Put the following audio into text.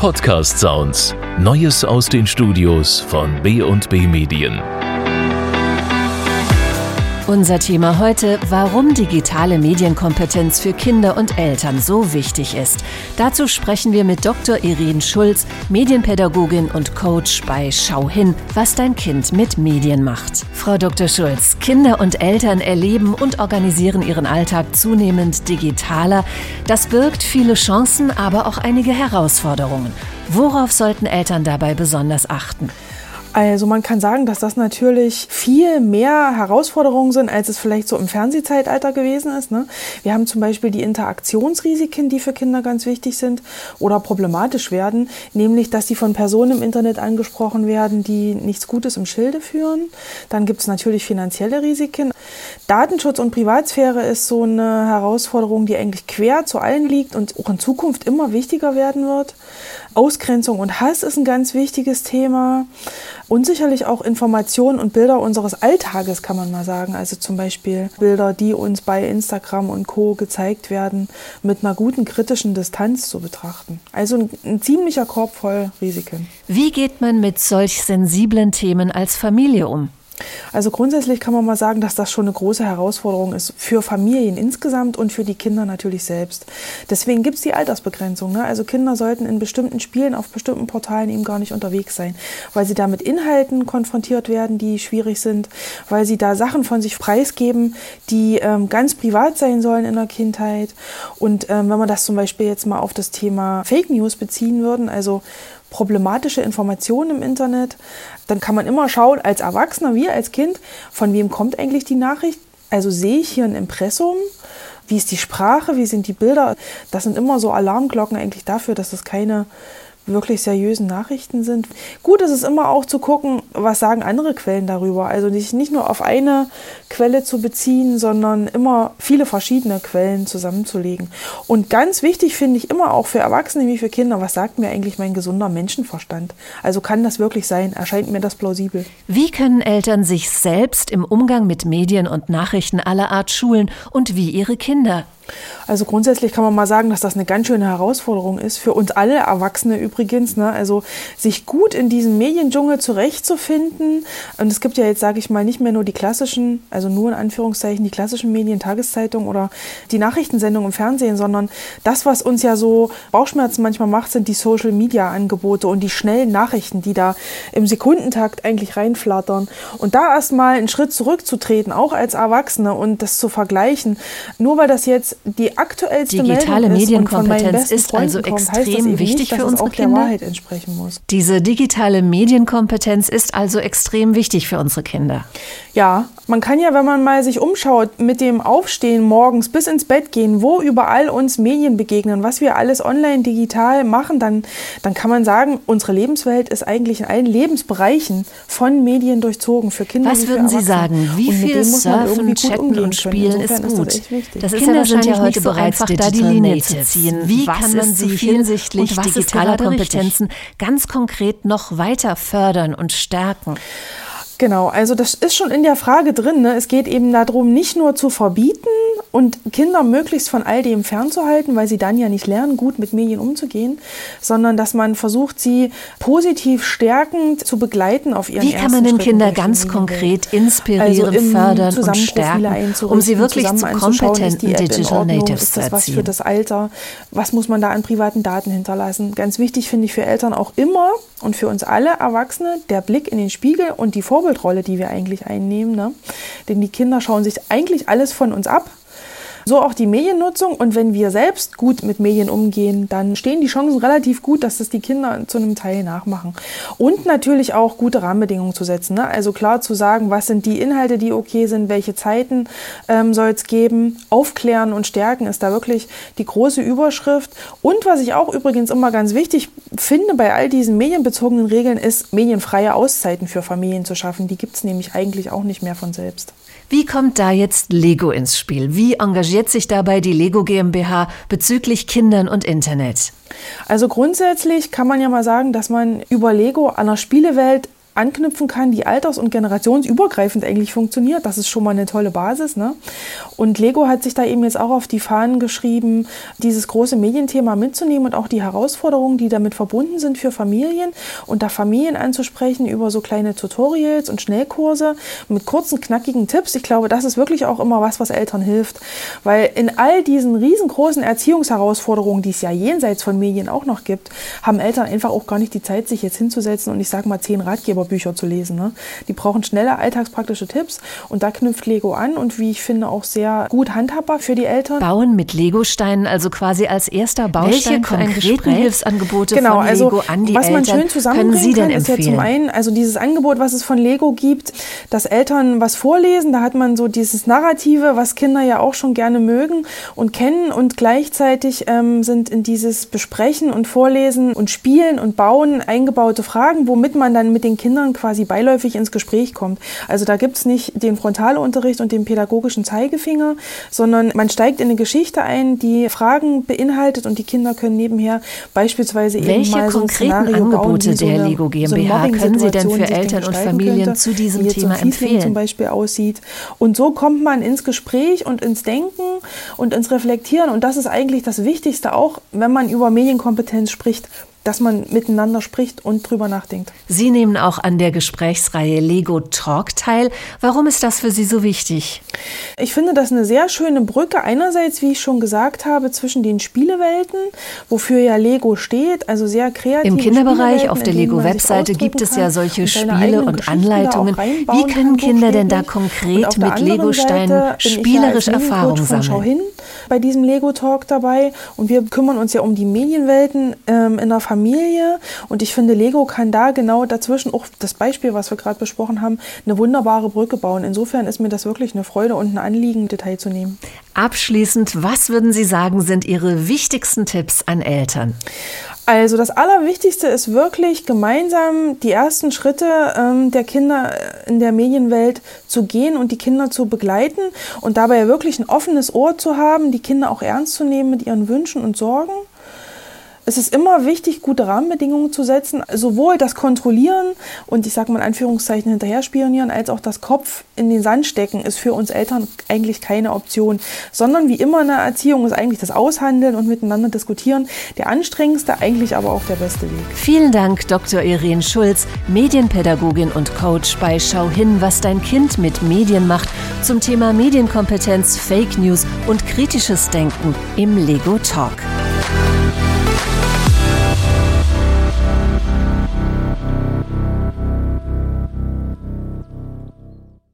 Podcast Sounds. Neues aus den Studios von B&B Medien. Unser Thema heute, warum digitale Medienkompetenz für Kinder und Eltern so wichtig ist. Dazu sprechen wir mit Dr. Irene Schulz, Medienpädagogin und Coach bei Schau hin, was dein Kind mit Medien macht. Frau Dr. Schulz, Kinder und Eltern erleben und organisieren ihren Alltag zunehmend digitaler. Das birgt viele Chancen, aber auch einige Herausforderungen. Worauf sollten Eltern dabei besonders achten? Also man kann sagen, dass das natürlich viel mehr Herausforderungen sind, als es vielleicht so im Fernsehzeitalter gewesen ist. Ne? Wir haben zum Beispiel die Interaktionsrisiken, die für Kinder ganz wichtig sind oder problematisch werden, nämlich dass sie von Personen im Internet angesprochen werden, die nichts Gutes im Schilde führen. Dann gibt es natürlich finanzielle Risiken. Datenschutz und Privatsphäre ist so eine Herausforderung, die eigentlich quer zu allen liegt und auch in Zukunft immer wichtiger werden wird. Ausgrenzung und Hass ist ein ganz wichtiges Thema und sicherlich auch Informationen und Bilder unseres Alltages, kann man mal sagen. Also zum Beispiel Bilder, die uns bei Instagram und Co. gezeigt werden, mit einer guten kritischen Distanz zu betrachten. Also ein, ein ziemlicher Korb voll Risiken. Wie geht man mit solch sensiblen Themen als Familie um? Also grundsätzlich kann man mal sagen, dass das schon eine große Herausforderung ist für Familien insgesamt und für die Kinder natürlich selbst. Deswegen gibt es die Altersbegrenzung. Ne? Also Kinder sollten in bestimmten Spielen auf bestimmten Portalen eben gar nicht unterwegs sein, weil sie da mit Inhalten konfrontiert werden, die schwierig sind, weil sie da Sachen von sich preisgeben, die ähm, ganz privat sein sollen in der Kindheit. Und ähm, wenn man das zum Beispiel jetzt mal auf das Thema Fake News beziehen würden, also problematische Informationen im Internet, dann kann man immer schauen, als Erwachsener wie als Kind, von wem kommt eigentlich die Nachricht. Also sehe ich hier ein Impressum, wie ist die Sprache, wie sind die Bilder. Das sind immer so Alarmglocken eigentlich dafür, dass es keine wirklich seriösen Nachrichten sind. Gut ist es immer auch zu gucken, was sagen andere Quellen darüber. Also nicht, nicht nur auf eine Quelle zu beziehen, sondern immer viele verschiedene Quellen zusammenzulegen. Und ganz wichtig finde ich immer auch für Erwachsene wie für Kinder, was sagt mir eigentlich mein gesunder Menschenverstand? Also kann das wirklich sein? Erscheint mir das plausibel? Wie können Eltern sich selbst im Umgang mit Medien und Nachrichten aller Art schulen und wie ihre Kinder? Also grundsätzlich kann man mal sagen, dass das eine ganz schöne Herausforderung ist, für uns alle Erwachsene übrigens. Ne? Also sich gut in diesem Mediendschungel zurechtzufinden. Und es gibt ja jetzt, sage ich mal, nicht mehr nur die klassischen, also nur in Anführungszeichen die klassischen Medien, Tageszeitungen oder die Nachrichtensendung im Fernsehen, sondern das, was uns ja so Bauchschmerzen manchmal macht, sind die Social-Media-Angebote und die schnellen Nachrichten, die da im Sekundentakt eigentlich reinflattern. Und da erstmal einen Schritt zurückzutreten, auch als Erwachsene und das zu vergleichen, nur weil das jetzt die aktuellste Digitale Meldung Medienkompetenz ist, also kommt, extrem wichtig nicht, für unsere Kinder. Der Wahrheit entsprechen muss. Diese digitale Medienkompetenz ist also extrem wichtig für unsere Kinder. Ja, man kann ja, wenn man mal sich umschaut, mit dem Aufstehen morgens bis ins Bett gehen, wo überall uns Medien begegnen, was wir alles online digital machen, dann, dann kann man sagen, unsere Lebenswelt ist eigentlich in allen Lebensbereichen von Medien durchzogen für Kinder. Was würden Sie sagen? Wie viel Surfen, Chatten und Spielen ist gut? Das, das ist Kinder ja sind ja heute so bereits einfach, da die Linie zu ziehen. Wie was kann man sie hinsichtlich digitaler Kompetenzen ganz konkret noch weiter fördern und stärken? Genau, also das ist schon in der Frage drin. Ne? Es geht eben darum, nicht nur zu verbieten und Kinder möglichst von all dem fernzuhalten, weil sie dann ja nicht lernen, gut mit Medien umzugehen, sondern dass man versucht, sie positiv stärkend zu begleiten auf ihren Wie kann man denn Kinder ganz konkret inspirieren, also fördern und stärken, um sie wirklich zu kompetenten Digital Natives ist das was für das Alter? Was muss man da an privaten Daten hinterlassen? Ganz wichtig finde ich für Eltern auch immer und für uns alle Erwachsene der Blick in den Spiegel und die Vorbilder Vorbildrolle, die wir eigentlich einnehmen. Ne? Denn die Kinder schauen sich eigentlich alles von uns ab so auch die Mediennutzung. Und wenn wir selbst gut mit Medien umgehen, dann stehen die Chancen relativ gut, dass das die Kinder zu einem Teil nachmachen. Und natürlich auch gute Rahmenbedingungen zu setzen. Ne? Also klar zu sagen, was sind die Inhalte, die okay sind, welche Zeiten ähm, soll es geben. Aufklären und stärken ist da wirklich die große Überschrift. Und was ich auch übrigens immer ganz wichtig finde bei all diesen medienbezogenen Regeln, ist medienfreie Auszeiten für Familien zu schaffen. Die gibt es nämlich eigentlich auch nicht mehr von selbst. Wie kommt da jetzt Lego ins Spiel? Wie engagiert sich dabei die Lego GmbH bezüglich Kindern und Internet? Also grundsätzlich kann man ja mal sagen, dass man über Lego einer Spielewelt anknüpfen kann, die alters- und generationsübergreifend eigentlich funktioniert. Das ist schon mal eine tolle Basis. Ne? Und Lego hat sich da eben jetzt auch auf die Fahnen geschrieben, dieses große Medienthema mitzunehmen und auch die Herausforderungen, die damit verbunden sind für Familien und da Familien anzusprechen über so kleine Tutorials und Schnellkurse mit kurzen, knackigen Tipps. Ich glaube, das ist wirklich auch immer was, was Eltern hilft, weil in all diesen riesengroßen Erziehungsherausforderungen, die es ja jenseits von Medien auch noch gibt, haben Eltern einfach auch gar nicht die Zeit, sich jetzt hinzusetzen und ich sage mal zehn Ratgeberbücher zu lesen. Ne? Die brauchen schnelle, alltagspraktische Tipps und da knüpft Lego an und wie ich finde auch sehr gut handhabbar für die Eltern. Bauen mit Legosteinen also quasi als erster Baustein Welche für ein Gespräch? Hilfsangebote genau, von also, Lego an die was man Eltern schön zusammenbringen können Sie denn kann, ist empfehlen? ja zum einen also dieses Angebot, was es von Lego gibt, dass Eltern was vorlesen, da hat man so dieses Narrative, was Kinder ja auch schon gerne mögen und kennen und gleichzeitig ähm, sind in dieses Besprechen und Vorlesen und Spielen und Bauen eingebaute Fragen, womit man dann mit den Kindern quasi beiläufig ins Gespräch kommt. Also da gibt es nicht den Frontalunterricht und den pädagogischen Zeigefinger, sondern man steigt in eine Geschichte ein, die Fragen beinhaltet und die Kinder können nebenher beispielsweise Welche eben mal so ein konkreten Szenario Angebote bauen, so der eine, Lego so GmbH können Sie denn für Eltern und Familien könnte, zu diesem Thema so empfehlen? zum Beispiel aussieht. Und so kommt man ins Gespräch und ins Denken und ins Reflektieren. Und das ist eigentlich das Wichtigste auch, wenn man über Medienkompetenz spricht dass man miteinander spricht und drüber nachdenkt. Sie nehmen auch an der Gesprächsreihe Lego Talk teil. Warum ist das für Sie so wichtig? Ich finde das eine sehr schöne Brücke. Einerseits, wie ich schon gesagt habe, zwischen den Spielewelten, wofür ja Lego steht, also sehr kreativ. Im Kinderbereich auf der Lego-Webseite gibt es ja solche Spiele und Anleitungen. Wie können Kinder denn da konkret mit Lego-Steinen spielerisch ja Erfahrung sammeln? Bei diesem Lego Talk dabei und wir kümmern uns ja um die Medienwelten ähm, in der Familie und ich finde, Lego kann da genau dazwischen auch das Beispiel, was wir gerade besprochen haben, eine wunderbare Brücke bauen. Insofern ist mir das wirklich eine Freude und ein Anliegen, Detail zu nehmen. Abschließend, was würden Sie sagen, sind Ihre wichtigsten Tipps an Eltern? Also das Allerwichtigste ist wirklich gemeinsam die ersten Schritte ähm, der Kinder in der Medienwelt zu gehen und die Kinder zu begleiten und dabei wirklich ein offenes Ohr zu haben, die Kinder auch ernst zu nehmen mit ihren Wünschen und Sorgen es ist immer wichtig, gute Rahmenbedingungen zu setzen, sowohl das Kontrollieren und ich sage mal in Anführungszeichen hinterher spionieren, als auch das Kopf in den Sand stecken, ist für uns Eltern eigentlich keine Option, sondern wie immer in der Erziehung ist eigentlich das Aushandeln und miteinander diskutieren der anstrengendste, eigentlich aber auch der beste Weg. Vielen Dank, Dr. Irene Schulz, Medienpädagogin und Coach bei Schau hin, was dein Kind mit Medien macht, zum Thema Medienkompetenz, Fake News und kritisches Denken im Lego Talk.